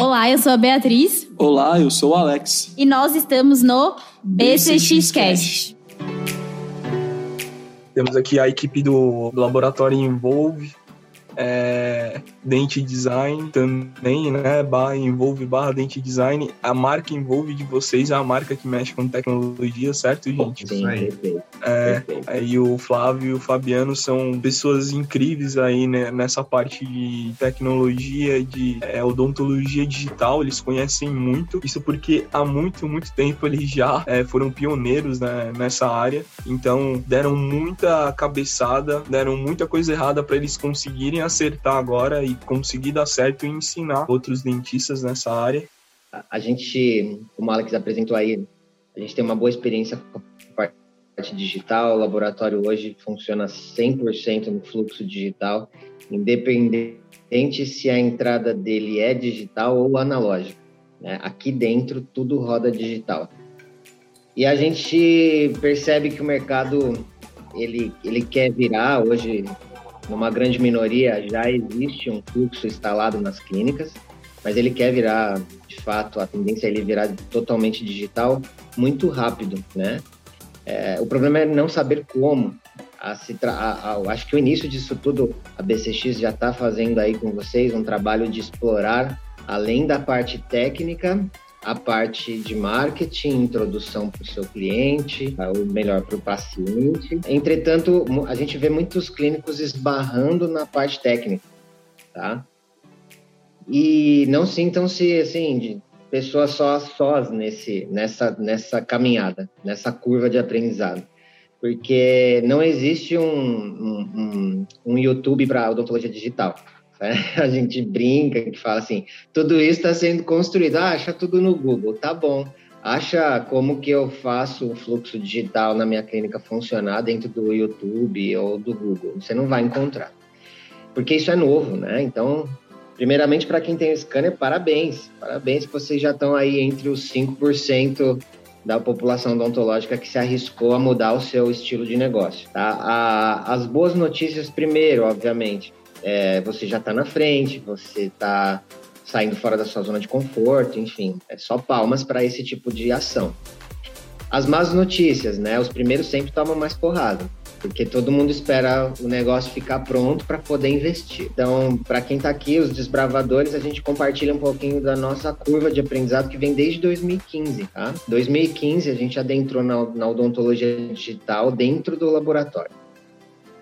Olá, eu sou a Beatriz. Olá, eu sou o Alex. E nós estamos no BCXcast. Temos aqui a equipe do, do Laboratório Envolve, é, Dente Design também, né? Barra envolve barra Dente Design. A marca envolve de vocês é a marca que mexe com tecnologia, certo, gente? Sim, perfeito. É, aí o Flávio e o Fabiano são pessoas incríveis aí né, nessa parte de tecnologia, de é, odontologia digital. Eles conhecem muito. Isso porque há muito, muito tempo eles já é, foram pioneiros né, nessa área. Então deram muita cabeçada, deram muita coisa errada para eles conseguirem acertar agora conseguir dar certo e ensinar outros dentistas nessa área. A gente, como o Alex apresentou aí, a gente tem uma boa experiência com a parte digital. O laboratório hoje funciona 100% no fluxo digital, independente se a entrada dele é digital ou analógica. Né? Aqui dentro, tudo roda digital. E a gente percebe que o mercado ele, ele quer virar hoje numa grande minoria já existe um fluxo instalado nas clínicas, mas ele quer virar, de fato, a tendência é ele virar totalmente digital muito rápido, né? É, o problema é não saber como. A, a, a, acho que o início disso tudo, a BCX já está fazendo aí com vocês um trabalho de explorar, além da parte técnica, a parte de marketing, introdução para o seu cliente, ou melhor, para o paciente. Entretanto, a gente vê muitos clínicos esbarrando na parte técnica, tá? E não sintam-se, assim, de pessoas só sós nesse, nessa, nessa caminhada, nessa curva de aprendizado. Porque não existe um, um, um, um YouTube para odontologia digital. A gente brinca que fala assim, tudo isso está sendo construído, ah, acha tudo no Google, tá bom. Acha como que eu faço o fluxo digital na minha clínica funcionar dentro do YouTube ou do Google. Você não vai encontrar. Porque isso é novo, né? Então, primeiramente, para quem tem o scanner, parabéns. Parabéns que vocês já estão aí entre os 5% da população odontológica que se arriscou a mudar o seu estilo de negócio. Tá? A, as boas notícias primeiro, obviamente é, você já está na frente, você está saindo fora da sua zona de conforto, enfim, é só palmas para esse tipo de ação. As más notícias, né? Os primeiros sempre tomam mais porrada, porque todo mundo espera o negócio ficar pronto para poder investir. Então, para quem está aqui, os desbravadores, a gente compartilha um pouquinho da nossa curva de aprendizado que vem desde 2015, tá? 2015 a gente adentrou na, na odontologia digital dentro do laboratório.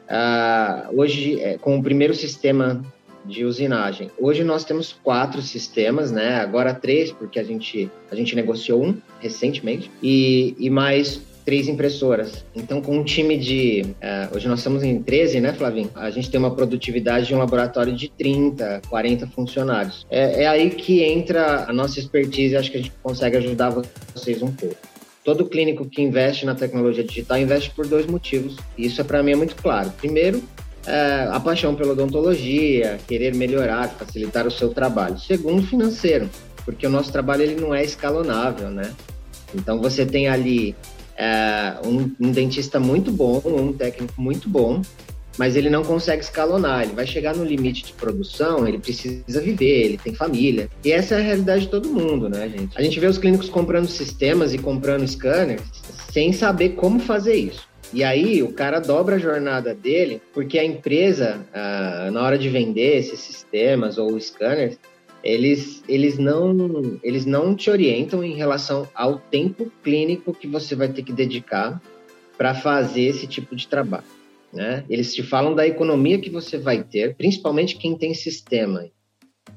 Uh, hoje, é, com o primeiro sistema de usinagem. Hoje nós temos quatro sistemas, né? Agora três, porque a gente, a gente negociou um recentemente, e, e mais três impressoras. Então, com um time de. Uh, hoje nós estamos em 13, né, Flavinho? A gente tem uma produtividade de um laboratório de 30, 40 funcionários. É, é aí que entra a nossa expertise, acho que a gente consegue ajudar vocês um pouco. Todo clínico que investe na tecnologia digital investe por dois motivos. E isso é para mim é muito claro. Primeiro, é a paixão pela odontologia, querer melhorar, facilitar o seu trabalho. Segundo, financeiro, porque o nosso trabalho ele não é escalonável, né? Então você tem ali é, um, um dentista muito bom, um técnico muito bom, mas ele não consegue escalonar. Ele vai chegar no limite de produção, ele precisa viver, ele tem família. E essa é a realidade de todo mundo, né, gente? A gente vê os clínicos comprando sistemas e comprando scanners sem saber como fazer isso. E aí o cara dobra a jornada dele, porque a empresa, ah, na hora de vender esses sistemas ou scanners, eles, eles, não, eles não te orientam em relação ao tempo clínico que você vai ter que dedicar para fazer esse tipo de trabalho. Né? Eles te falam da economia que você vai ter, principalmente quem tem sistema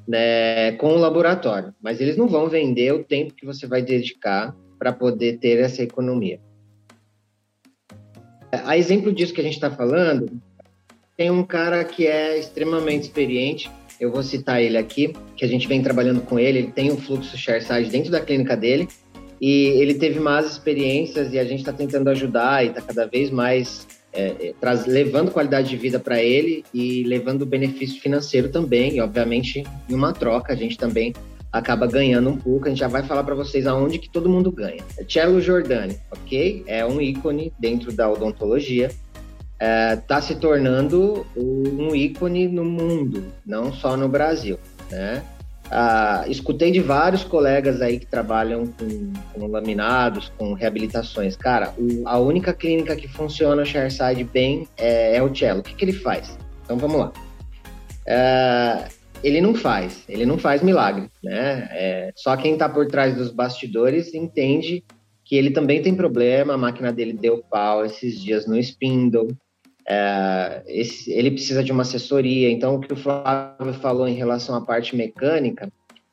né, com o laboratório, mas eles não vão vender o tempo que você vai dedicar para poder ter essa economia. A exemplo disso que a gente está falando, tem um cara que é extremamente experiente, eu vou citar ele aqui, que a gente vem trabalhando com ele, ele tem um fluxo ShareSide dentro da clínica dele, e ele teve más experiências e a gente está tentando ajudar e está cada vez mais é, é, traz, levando qualidade de vida para ele e levando benefício financeiro também, e obviamente em uma troca a gente também acaba ganhando um pouco. A gente já vai falar para vocês aonde que todo mundo ganha. É Cello Giordani, ok? É um ícone dentro da odontologia. Está é, se tornando um ícone no mundo, não só no Brasil, né? Ah, escutei de vários colegas aí que trabalham com, com laminados, com reabilitações. Cara, o, a única clínica que funciona o Shareside bem é, é o Cello. O que, que ele faz? Então vamos lá. É, ele não faz, ele não faz milagre, né? É, só quem está por trás dos bastidores entende que ele também tem problema, a máquina dele deu pau esses dias no spindle, é, esse, ele precisa de uma assessoria. Então, o que o Flávio falou em relação à parte mecânica,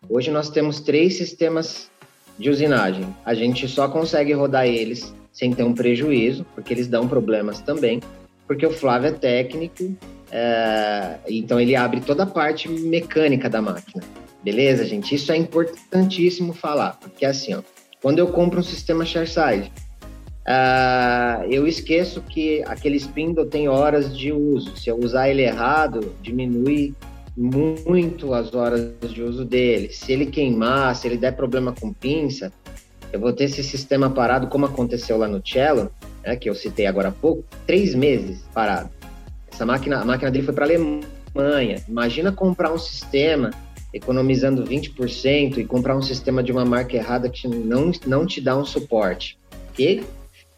hoje nós temos três sistemas de usinagem. A gente só consegue rodar eles sem ter um prejuízo, porque eles dão problemas também, porque o Flávio é técnico, é, então ele abre toda a parte mecânica da máquina. Beleza, gente? Isso é importantíssimo falar, porque assim, ó, quando eu compro um sistema Shareside, Uh, eu esqueço que aquele spindle tem horas de uso. Se eu usar ele errado, diminui muito as horas de uso dele. Se ele queimar, se ele der problema com pinça, eu vou ter esse sistema parado, como aconteceu lá no Cello, né, que eu citei agora há pouco, três meses parado. Essa máquina, a máquina dele foi para Alemanha. Imagina comprar um sistema economizando 20% e comprar um sistema de uma marca errada que não, não te dá um suporte. Ok?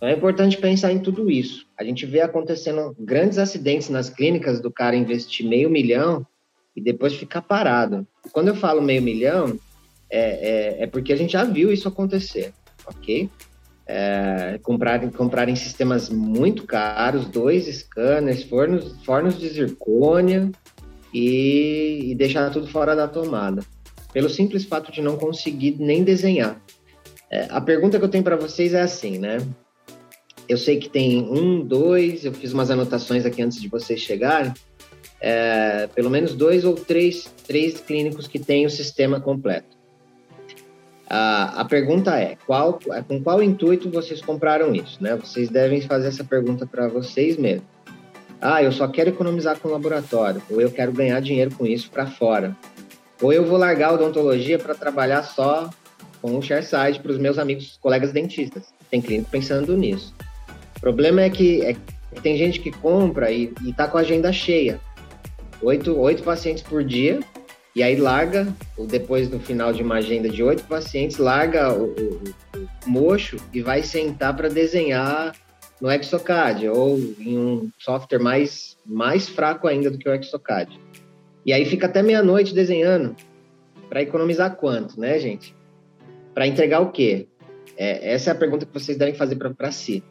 Então é importante pensar em tudo isso. A gente vê acontecendo grandes acidentes nas clínicas do cara investir meio milhão e depois ficar parado. Quando eu falo meio milhão, é, é, é porque a gente já viu isso acontecer, ok? É, comprarem, comprarem sistemas muito caros, dois scanners, fornos, fornos de zircônia e, e deixar tudo fora da tomada, pelo simples fato de não conseguir nem desenhar. É, a pergunta que eu tenho para vocês é assim, né? Eu sei que tem um, dois, eu fiz umas anotações aqui antes de vocês chegarem, é, pelo menos dois ou três, três clínicos que têm o sistema completo. A, a pergunta é, qual, com qual intuito vocês compraram isso? Né? Vocês devem fazer essa pergunta para vocês mesmos. Ah, eu só quero economizar com o laboratório, ou eu quero ganhar dinheiro com isso para fora. Ou eu vou largar a odontologia para trabalhar só com o ShareSide para os meus amigos, colegas dentistas. Tem clínico pensando nisso. O problema é que, é que tem gente que compra e, está com a agenda cheia. Oito, oito pacientes por dia, e aí larga, depois no final de uma agenda de oito pacientes, larga o, o, o mocho e vai sentar para desenhar no Exocad ou em um software mais, mais fraco ainda do que o Exocad. E aí fica até meia-noite desenhando. Para economizar quanto, né, gente? Para entregar o quê? É, essa é a pergunta que vocês devem fazer para si.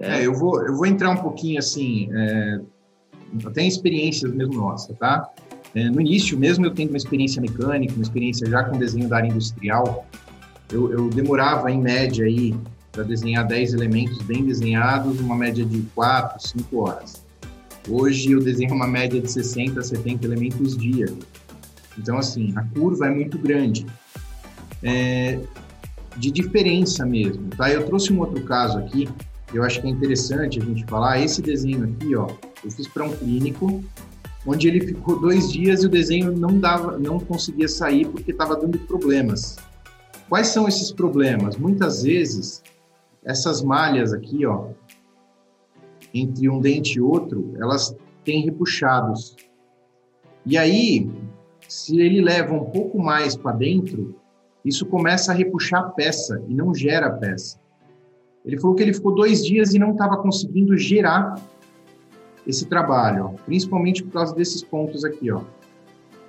É, eu, vou, eu vou entrar um pouquinho assim, é, até em experiências mesmo nossa, tá? É, no início, mesmo eu tendo uma experiência mecânica, uma experiência já com desenho da área industrial, eu, eu demorava em média aí para desenhar 10 elementos bem desenhados, uma média de 4, 5 horas. Hoje eu desenho uma média de 60 a 70 elementos dia. Então, assim, a curva é muito grande. É, de diferença mesmo, tá? Eu trouxe um outro caso aqui eu acho que é interessante a gente falar, esse desenho aqui, ó, eu fiz para um clínico, onde ele ficou dois dias e o desenho não dava, não conseguia sair porque estava dando problemas. Quais são esses problemas? Muitas vezes essas malhas aqui, ó, entre um dente e outro, elas têm repuxados. E aí, se ele leva um pouco mais para dentro, isso começa a repuxar a peça e não gera a peça. Ele falou que ele ficou dois dias e não estava conseguindo gerar esse trabalho, ó, principalmente por causa desses pontos aqui. Ó.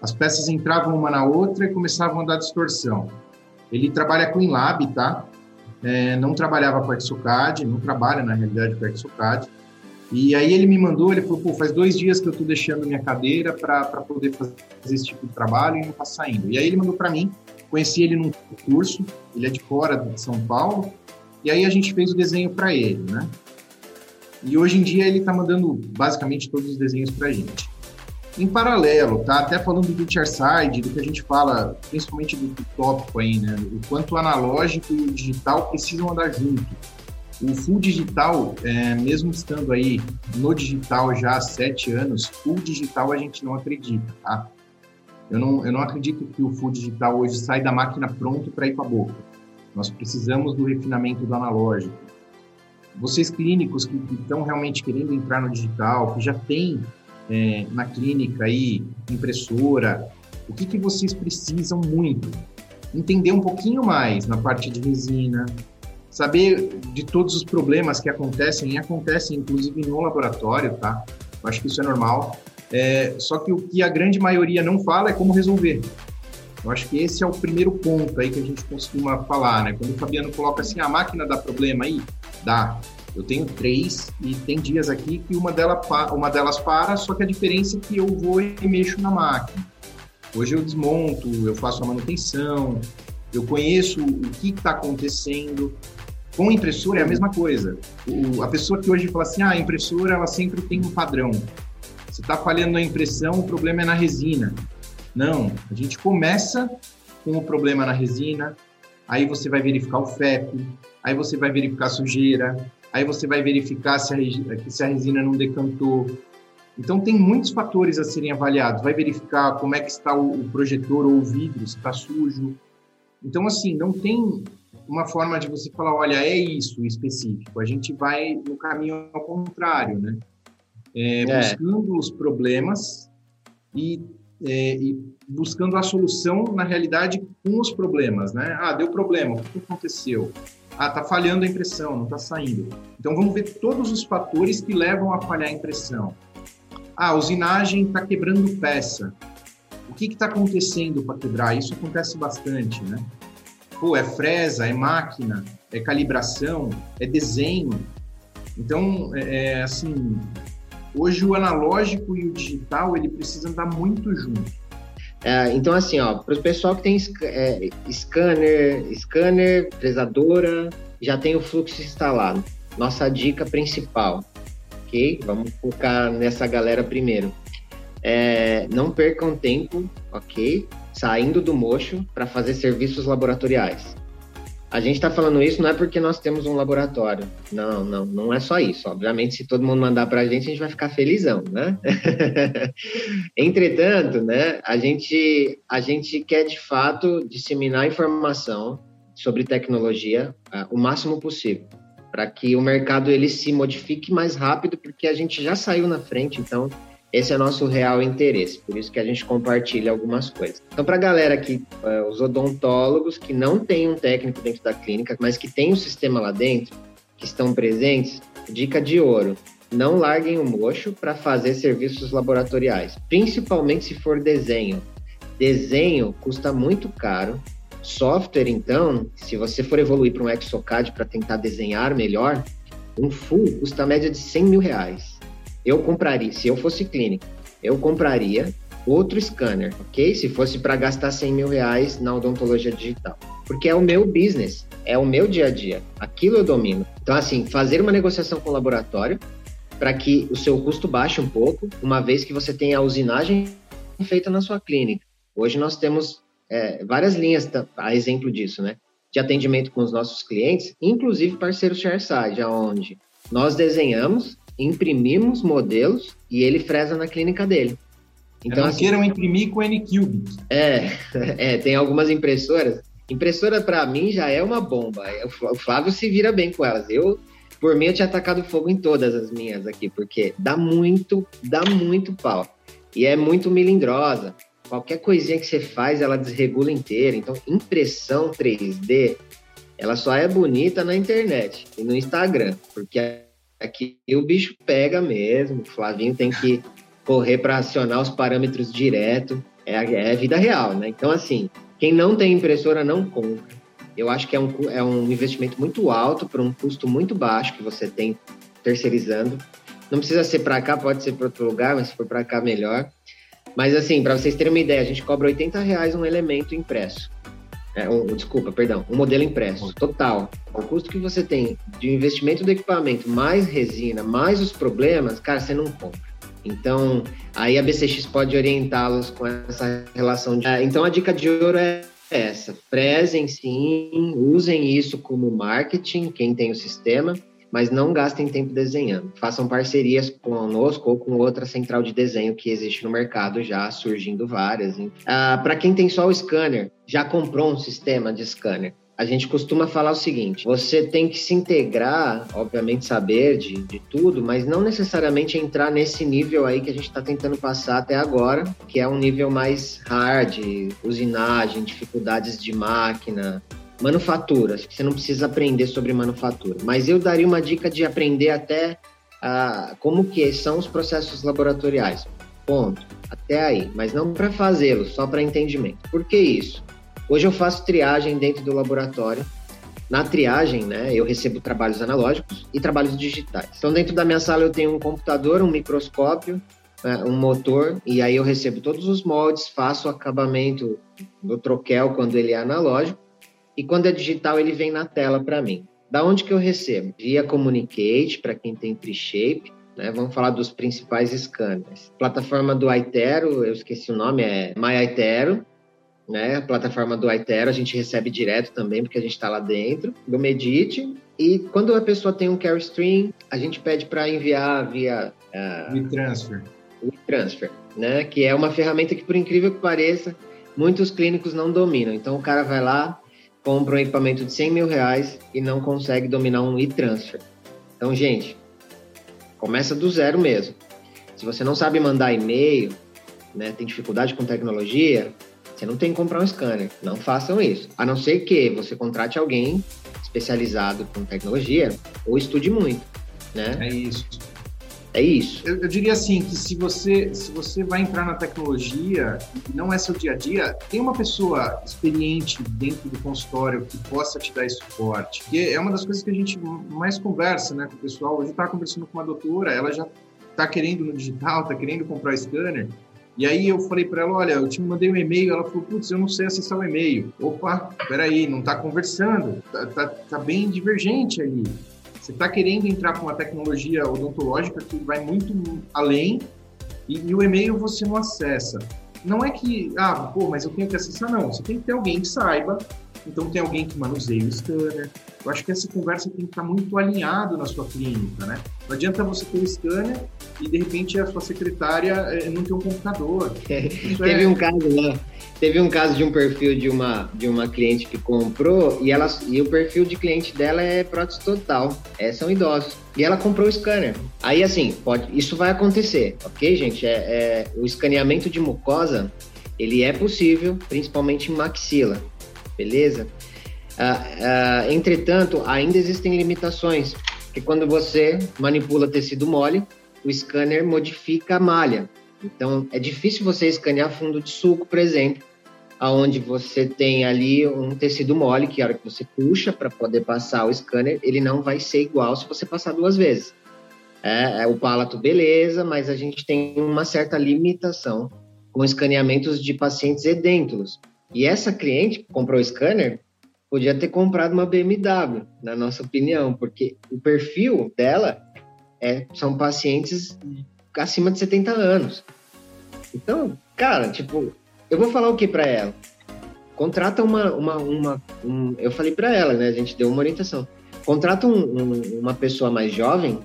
As peças entravam uma na outra e começavam a dar distorção. Ele trabalha com Inlab, tá? É, não trabalhava com Exocad, não trabalha na realidade com Exocad. E aí ele me mandou, ele falou, pô, faz dois dias que eu estou deixando minha cadeira para poder fazer esse tipo de trabalho e não está saindo. E aí ele mandou para mim, conheci ele num curso, ele é de fora de São Paulo, e aí a gente fez o desenho para ele, né? E hoje em dia ele está mandando basicamente todos os desenhos para a gente. Em paralelo, tá? Até falando do Chairside, do que a gente fala, principalmente do tópico aí, né? O quanto o analógico e o digital precisam andar junto. O full digital, é, mesmo estando aí no digital já há sete anos, full digital a gente não acredita, tá? Eu não, eu não acredito que o full digital hoje sai da máquina pronto para ir para a boca nós precisamos do refinamento do analógico. Vocês clínicos que, estão realmente querendo entrar no digital, que já tem é, na clínica aí impressora, O que, que vocês precisam muito? Entender um pouquinho mais na parte de resina, saber de todos os problemas que acontecem, e acontecem inclusive no laboratório, tá? Eu acho que isso é normal. É, só que o que a grande maioria não fala é como resolver. Eu acho que esse é o primeiro ponto aí que a gente costuma falar, né? Quando o Fabiano coloca assim, a máquina dá problema aí? Dá. Eu tenho três e tem dias aqui que uma, dela, uma delas para, só que a diferença é que eu vou e mexo na máquina. Hoje eu desmonto, eu faço a manutenção, eu conheço o que está acontecendo. Com impressora é a mesma coisa. O, a pessoa que hoje fala assim, ah, a impressora ela sempre tem um padrão. Se está falhando na impressão, o problema é na resina. Não, a gente começa com o problema na resina, aí você vai verificar o FEP, aí você vai verificar a sujeira, aí você vai verificar se a, se a resina não decantou. Então, tem muitos fatores a serem avaliados. Vai verificar como é que está o, o projetor ou o vidro, se está sujo. Então, assim, não tem uma forma de você falar, olha, é isso específico. A gente vai no caminho ao contrário, né? É, é. Buscando os problemas e é, e buscando a solução, na realidade, com os problemas, né? Ah, deu problema, o que aconteceu? Ah, tá falhando a impressão, não tá saindo. Então, vamos ver todos os fatores que levam a falhar a impressão. Ah, a usinagem está quebrando peça. O que está acontecendo para quebrar? Isso acontece bastante, né? Pô, é fresa, é máquina, é calibração, é desenho. Então, é, é assim, Hoje o analógico e o digital ele precisa andar muito junto. É, então assim, ó, para o pessoal que tem é, scanner, scanner, já tem o fluxo instalado. Nossa dica principal, ok? Vamos focar nessa galera primeiro. É, não percam tempo, ok? Saindo do mocho para fazer serviços laboratoriais. A gente está falando isso não é porque nós temos um laboratório. Não, não, não é só isso. Obviamente, se todo mundo mandar para a gente, a gente vai ficar felizão, né? Entretanto, né, a gente, a gente quer de fato disseminar informação sobre tecnologia uh, o máximo possível, para que o mercado ele se modifique mais rápido, porque a gente já saiu na frente, então esse é o nosso real interesse, por isso que a gente compartilha algumas coisas. Então, para a galera aqui, uh, os odontólogos que não têm um técnico dentro da clínica, mas que tem um sistema lá dentro, que estão presentes, dica de ouro: não larguem o mocho para fazer serviços laboratoriais, principalmente se for desenho. Desenho custa muito caro. Software, então, se você for evoluir para um Exocad para tentar desenhar melhor, um full custa a média de 100 mil reais eu compraria, se eu fosse clínica, eu compraria outro scanner, ok? Se fosse para gastar 100 mil reais na odontologia digital. Porque é o meu business, é o meu dia a dia, aquilo eu domino. Então, assim, fazer uma negociação com o laboratório para que o seu custo baixe um pouco, uma vez que você tenha a usinagem feita na sua clínica. Hoje nós temos é, várias linhas, a exemplo disso, né? De atendimento com os nossos clientes, inclusive parceiros Shareside, aonde nós desenhamos imprimimos modelos e ele fresa na clínica dele. Então, assim, queiram imprimir com N-Cube. É, é, tem algumas impressoras. Impressora, para mim, já é uma bomba. O Flávio se vira bem com elas. Eu, por mim, eu tinha atacado fogo em todas as minhas aqui, porque dá muito, dá muito pau. E é muito melindrosa. Qualquer coisinha que você faz, ela desregula inteira. Então, impressão 3D, ela só é bonita na internet e no Instagram, porque Aqui o bicho pega mesmo, o Flavinho tem que correr para acionar os parâmetros direto, é, é vida real, né? Então, assim, quem não tem impressora não compra. Eu acho que é um, é um investimento muito alto para um custo muito baixo que você tem terceirizando. Não precisa ser para cá, pode ser para outro lugar, mas se for para cá, melhor. Mas, assim, para vocês terem uma ideia, a gente cobra 80 reais um elemento impresso. É, um, desculpa, perdão, um modelo impresso, total. O custo que você tem de investimento do equipamento, mais resina, mais os problemas, cara, você não compra. Então, aí a BCX pode orientá-los com essa relação de. É, então, a dica de ouro é essa: prezem sim, usem isso como marketing, quem tem o sistema, mas não gastem tempo desenhando. Façam parcerias conosco ou com outra central de desenho que existe no mercado já, surgindo várias. Ah, Para quem tem só o scanner, já comprou um sistema de scanner, a gente costuma falar o seguinte: você tem que se integrar, obviamente saber de, de tudo, mas não necessariamente entrar nesse nível aí que a gente está tentando passar até agora, que é um nível mais hard, usinagem, dificuldades de máquina, manufatura. Acho que você não precisa aprender sobre manufatura, mas eu daria uma dica de aprender até ah, como que são os processos laboratoriais. Ponto. Até aí, mas não para fazê-los, só para entendimento. Por que isso? Hoje eu faço triagem dentro do laboratório. Na triagem, né, eu recebo trabalhos analógicos e trabalhos digitais. Então, dentro da minha sala eu tenho um computador, um microscópio, né, um motor, e aí eu recebo todos os moldes, faço o acabamento do troquel quando ele é analógico, e quando é digital ele vem na tela para mim. Da onde que eu recebo? Via Communicate, para quem tem pre-shape, né? Vamos falar dos principais scanners. Plataforma do Aitero, eu esqueci o nome, é MyAitero, né? A plataforma do Aitero a gente recebe direto também, porque a gente está lá dentro, do Medite. E quando a pessoa tem um carry stream, a gente pede para enviar via uh, WeTransfer. WeTransfer, né? Que é uma ferramenta que, por incrível que pareça, muitos clínicos não dominam. Então o cara vai lá, compra um equipamento de 100 mil reais e não consegue dominar um e-transfer. Então, gente, começa do zero mesmo. Se você não sabe mandar e-mail, né, tem dificuldade com tecnologia, você não tem que comprar um scanner. Não façam isso. A não ser que você contrate alguém especializado com tecnologia ou estude muito, né? É isso. É isso. Eu, eu, diria assim que se você se você vai entrar na tecnologia e não é seu dia a dia, tem uma pessoa experiente dentro do consultório que possa te dar esse suporte. Que é uma das coisas que a gente mais conversa, né, com o pessoal. Hoje eu estava conversando com uma doutora, ela já está querendo no digital, está querendo comprar scanner. E aí eu falei para ela, olha, eu te mandei um e-mail, ela falou, putz, eu não sei acessar o e-mail. Opa, peraí, não está conversando, tá, tá, tá, bem divergente ali. Você está querendo entrar com uma tecnologia odontológica que vai muito além e, e o e-mail você não acessa. Não é que, ah, pô, mas eu tenho que acessar, não. Você tem que ter alguém que saiba, então tem alguém que manuseia o scanner. Eu acho que essa conversa tem que estar muito alinhado na sua clínica, né? Não adianta você ter o scanner e de repente a sua secretária eh, não tem um computador. É, teve é... um caso lá, teve um caso de um perfil de uma de uma cliente que comprou e ela e o perfil de cliente dela é prótese total, é, são idosos. E ela comprou o scanner. Aí assim, pode, isso vai acontecer, ok, gente? É, é o escaneamento de mucosa ele é possível, principalmente em maxila beleza? Ah, ah, entretanto, ainda existem limitações, que quando você manipula tecido mole, o scanner modifica a malha. Então, é difícil você escanear fundo de suco, por exemplo, aonde você tem ali um tecido mole, que a hora que você puxa para poder passar o scanner, ele não vai ser igual se você passar duas vezes. É, é o palato, beleza, mas a gente tem uma certa limitação com escaneamentos de pacientes edêntulos. E essa cliente que comprou o scanner podia ter comprado uma BMW, na nossa opinião, porque o perfil dela é, são pacientes acima de 70 anos. Então, cara, tipo, eu vou falar o que para ela? Contrata uma, uma, uma um, eu falei para ela, né? A gente deu uma orientação. Contrata um, um, uma pessoa mais jovem,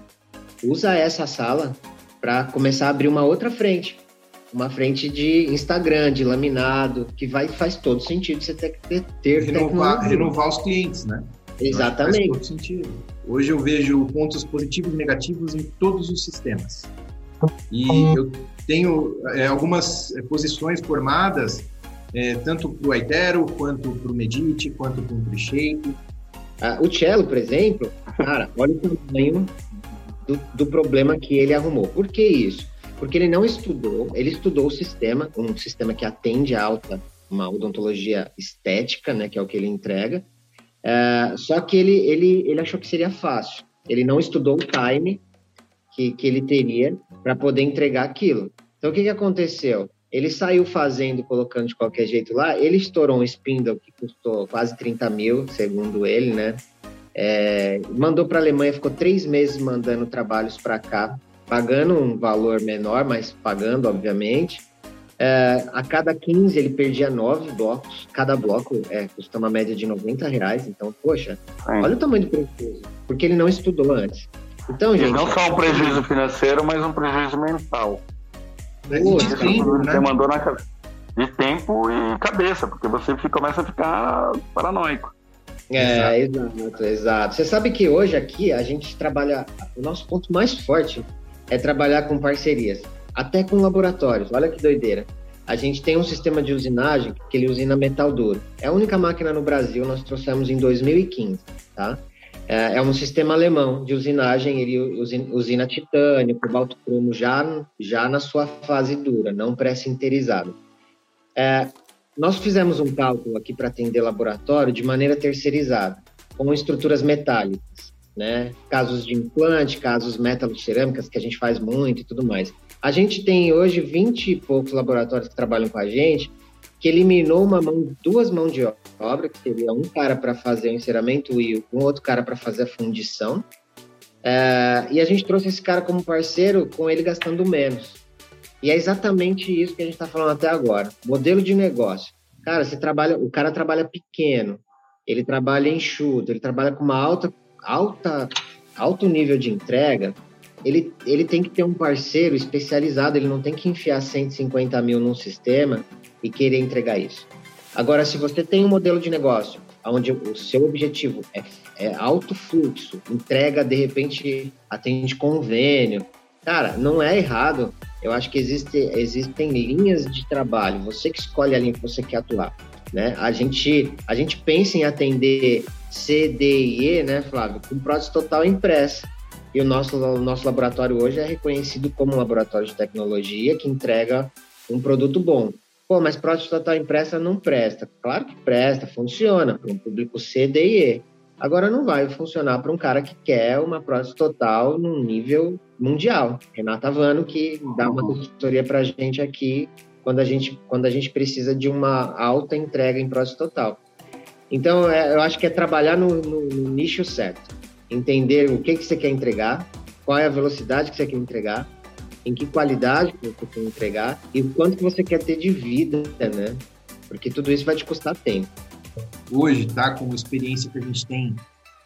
usa essa sala para começar a abrir uma outra frente uma frente de Instagram, de laminado, que vai, faz todo sentido você ter que ter, ter renovar, renovar os clientes, né? Exatamente. Faz todo sentido. Hoje eu vejo pontos positivos e negativos em todos os sistemas. E eu tenho é, algumas é, posições formadas, é, tanto para o Aitero, quanto para o Medite, quanto para o Preshape. Ah, o Cello, por exemplo, cara, olha o tamanho do, do problema que ele arrumou. Por que isso? Porque ele não estudou, ele estudou o sistema, um sistema que atende a alta, uma odontologia estética, né, que é o que ele entrega, é, só que ele, ele, ele achou que seria fácil. Ele não estudou o time que, que ele teria para poder entregar aquilo. Então, o que, que aconteceu? Ele saiu fazendo, colocando de qualquer jeito lá, ele estourou um spindle que custou quase 30 mil, segundo ele, né? É, mandou para a Alemanha, ficou três meses mandando trabalhos para cá pagando um valor menor, mas pagando, obviamente. É, a cada 15 ele perdia 9 blocos. Cada bloco é, custa uma média de 90 reais. Então, poxa, olha o tamanho do prejuízo. Porque ele não estudou antes. Então, gente. Não só um prejuízo financeiro, mas um prejuízo mental. Poxa, de tempo, né? Você mandou na de tempo e cabeça, porque você começa a ficar paranoico. É, exato, exato. Você sabe que hoje aqui a gente trabalha, o nosso ponto mais forte é trabalhar com parcerias, até com laboratórios. Olha que doideira. A gente tem um sistema de usinagem que ele usina metal duro. É a única máquina no Brasil, nós trouxemos em 2015, tá? É, é um sistema alemão de usinagem, ele usina, titânio, cobalto cromo já, já na sua fase dura, não pré-sinterizado. É, nós fizemos um cálculo aqui para atender laboratório de maneira terceirizada, com estruturas metálicas, né? Casos de implante, casos metalocerâmicas, que a gente faz muito e tudo mais. A gente tem hoje 20 e poucos laboratórios que trabalham com a gente, que eliminou uma mão, duas mãos de obra, que seria um cara para fazer o enceramento e um outro cara para fazer a fundição. É, e a gente trouxe esse cara como parceiro, com ele gastando menos. E é exatamente isso que a gente está falando até agora. Modelo de negócio. Cara, você trabalha, o cara trabalha pequeno, ele trabalha enxuto, ele trabalha com uma alta, alta, alto nível de entrega. Ele, ele tem que ter um parceiro especializado, ele não tem que enfiar 150 mil num sistema e querer entregar isso. Agora, se você tem um modelo de negócio onde o seu objetivo é, é alto fluxo, entrega, de repente, atende convênio, cara, não é errado eu acho que existe, existem linhas de trabalho, você que escolhe a linha que você quer atuar. Né? A, gente, a gente pensa em atender C, D e E, né, Flávio, com prótese total impressa. E o nosso, o nosso laboratório hoje é reconhecido como um laboratório de tecnologia que entrega um produto bom. Pô, mas prótese total impressa não presta. Claro que presta, funciona para um público C, D e E. Agora não vai funcionar para um cara que quer uma prótese total num nível mundial. Renata Vano, que dá uma consultoria para a gente aqui quando a gente, quando a gente precisa de uma alta entrega em prótese total. Então, é, eu acho que é trabalhar no, no, no, nicho certo. Entender o que, que você quer entregar, qual é a velocidade que você quer entregar, em que qualidade que você quer entregar e o quanto que você quer ter de vida, né? Porque tudo isso vai te custar tempo hoje, tá? Com a experiência que a gente tem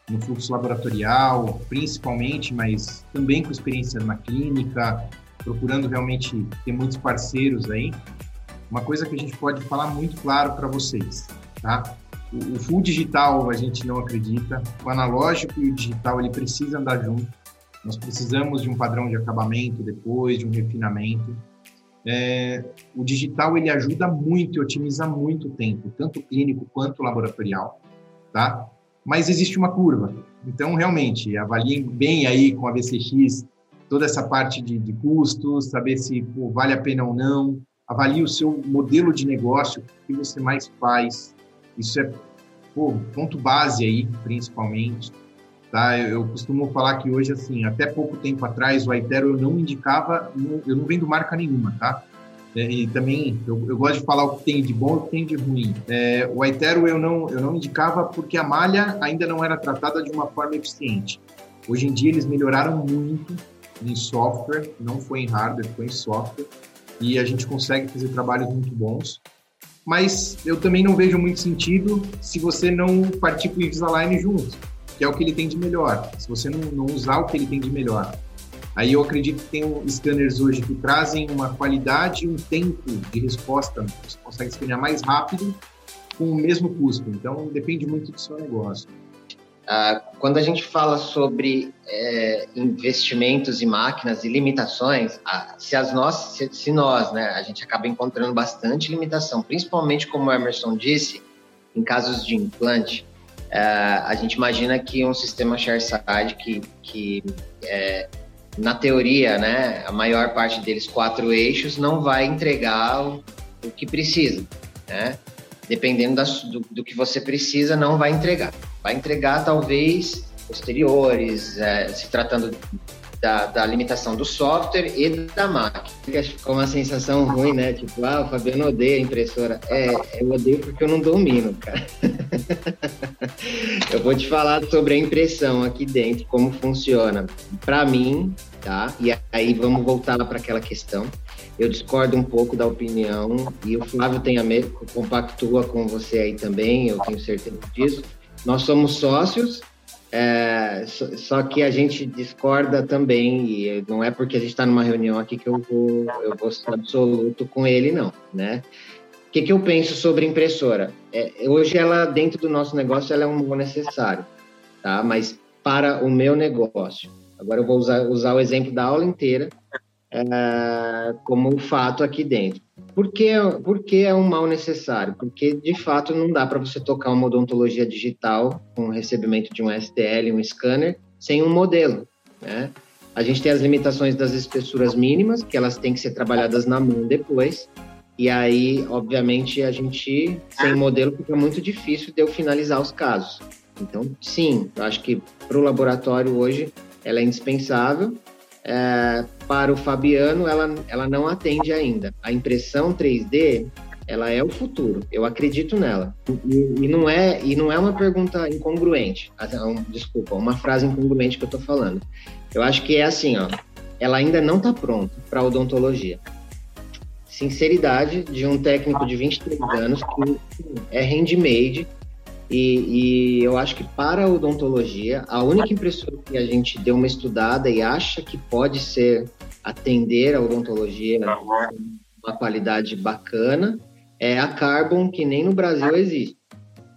no fluxo laboratorial, principalmente, mas também com experiência na clínica, procurando realmente ter muitos parceiros aí. Uma coisa que a gente pode falar muito claro para vocês, tá? O, full digital a gente não acredita, o analógico e o digital ele precisa andar junto. Nós precisamos de um padrão de acabamento depois, de um refinamento. É, o digital ele ajuda muito e otimiza muito o tempo, tanto clínico quanto laboratorial, tá? Mas existe uma curva. Então, realmente, avaliem bem aí com a VCX toda essa parte de, de custos, saber se pô, vale a pena ou não. Avalie o seu modelo de negócio, o que você mais faz. Isso é pô, ponto base aí, principalmente. Tá? Eu, costumo falar que hoje, assim, até pouco tempo atrás, o Aitero eu não indicava, eu não vendo marca nenhuma, tá? É, e também eu, eu, gosto de falar o que tem de bom e o que tem de ruim. É, o Aitero eu não, eu não indicava porque a malha ainda não era tratada de uma forma eficiente. Hoje em dia eles melhoraram muito em software, não foi em hardware, foi em software, e a gente consegue fazer trabalhos muito bons. Mas eu também não vejo muito sentido se você não partir para o Invisalign junto que é o que ele tem de melhor. Se você não, não usar o que ele tem de melhor. Aí eu acredito que tem scanners hoje que trazem uma qualidade e um tempo de resposta. Você consegue escanear mais rápido com o mesmo custo. Então, depende muito do seu negócio. Ah, quando a gente fala sobre é, investimentos e máquinas e limitações, ah, se, as nós, se, se, nós, né, a gente acaba encontrando bastante limitação, principalmente como o Emerson disse, em casos de implante, é, a gente imagina que um sistema ShareSide que, que é, na teoria, né, a maior parte deles quatro eixos não vai entregar o, o que precisa, né? Dependendo das, do, do, que você precisa, não vai entregar. Vai entregar talvez posteriores, é, se tratando da, da, limitação do software e da máquina. Ficou uma sensação ruim, né? Tipo, ah, o Fabiano odeia a impressora. É, eu odeio porque eu não domino, cara. eu vou te falar sobre a impressão aqui dentro, como funciona. Para mim, tá? E aí vamos voltar para aquela questão. Eu discordo um pouco da opinião e o Flávio tem a mesma, compactua com você aí também, eu tenho certeza disso. Nós somos sócios é, só, que a gente discorda também, e não é porque a gente está numa reunião aqui que eu vou, eu vou ser absoluto com ele, não, né? O que, que eu penso sobre impressora? É, hoje ela, dentro do nosso negócio, ela é um necessário, tá? Mas para o meu negócio, agora eu vou usar, usar o exemplo da aula inteira é, como fato aqui dentro. Por que, por que é um mal necessário? Porque, de fato, não dá para você tocar uma odontologia digital com o recebimento de um STL, um scanner, sem um modelo, né? A gente tem as limitações das espessuras mínimas, que elas têm que ser trabalhadas na mão depois. E aí, obviamente, a gente, sem modelo, fica muito difícil de eu finalizar os casos. Então, sim, eu acho que para o laboratório hoje ela é indispensável. É, para o Fabiano, ela, ela não atende ainda. A impressão 3D, ela é o futuro. Eu acredito nela. E, e não é e não é uma pergunta incongruente. Desculpa, uma frase incongruente que eu estou falando. Eu acho que é assim, ó. Ela ainda não está pronta para odontologia. Sinceridade de um técnico de 23 anos que é handmade e, e, eu acho que para a odontologia, a única impressora que a gente deu uma estudada e acha que pode ser atender a odontologia com uma qualidade bacana é a Carbon, que nem no Brasil existe.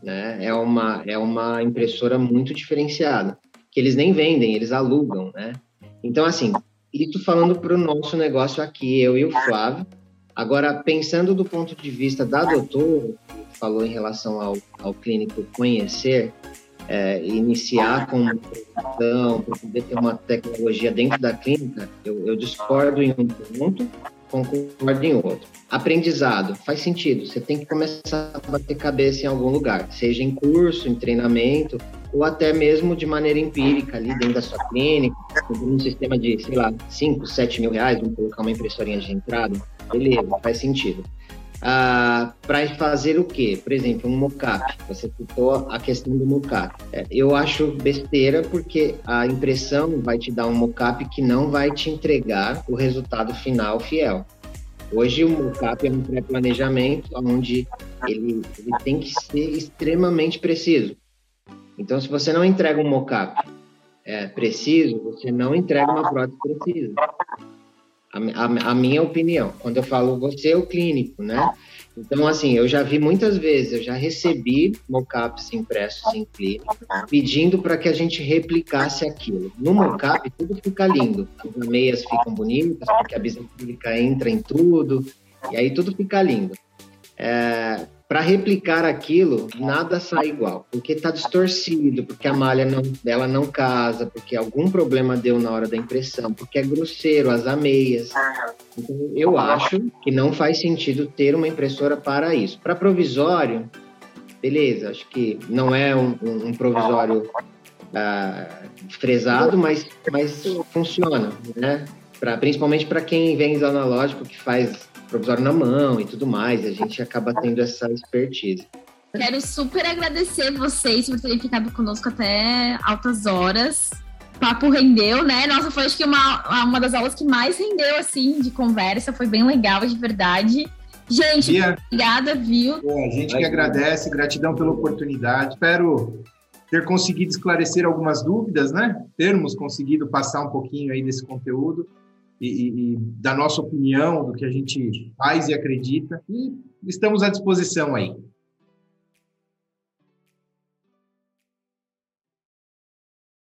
Né? É, uma, é uma impressora muito diferenciada, que eles nem vendem, eles alugam. Né? Então, assim, isso falando para o nosso negócio aqui, eu e o Flávio. Agora, pensando do ponto de vista da doutora, falou em relação ao, ao clínico conhecer, é, iniciar com uma poder ter uma tecnologia dentro da clínica, eu, eu discordo em um ponto, concordo em outro. Aprendizado, faz sentido, você tem que começar a bater cabeça em algum lugar, seja em curso, em treinamento, ou até mesmo de maneira empírica, ali dentro da sua clínica, um sistema de, sei lá, 5, 7 mil reais, vamos colocar uma impressorinha de entrada, beleza, faz sentido ah, para fazer o quê? Por exemplo, um mockup. Você citou a questão do mockup. É, eu acho besteira porque a impressão vai te dar um mockup que não vai te entregar o resultado final fiel. Hoje o mockup é um pré-planejamento onde ele, ele tem que ser extremamente preciso. Então, se você não entrega um mockup é, preciso, você não entrega uma prótese precisa. A, a, a, minha opinião. Quando eu falo você é o clínico, né? Então, assim, eu já vi muitas vezes, eu já recebi mockups impressos em clínica, pedindo para que a gente replicasse aquilo. No mockup, tudo fica lindo. As meias ficam bonitas, porque a bisacrílica entra em tudo, e aí tudo fica lindo. É, para replicar aquilo, nada sai igual, porque está distorcido, porque a malha não, ela não casa, porque algum problema deu na hora da impressão, porque é grosseiro as ameias. Então, eu acho que não faz sentido ter uma impressora para isso. Para provisório, beleza, acho que não é um, um provisório ah, fresado, mas, mas funciona, né? Pra, principalmente para quem vem analógico, que faz provisório na mão e tudo mais. A gente acaba tendo essa expertise. Quero super agradecer vocês por terem ficado conosco até altas horas. O papo rendeu, né? Nossa, foi acho que uma, uma das aulas que mais rendeu, assim, de conversa. Foi bem legal, de verdade. Gente, Bia, obrigada, viu? É, a gente que agradece, gratidão pela oportunidade. Espero ter conseguido esclarecer algumas dúvidas, né? Termos conseguido passar um pouquinho aí desse conteúdo e, e, da nossa opinião, do que a gente faz e acredita. E estamos à disposição aí.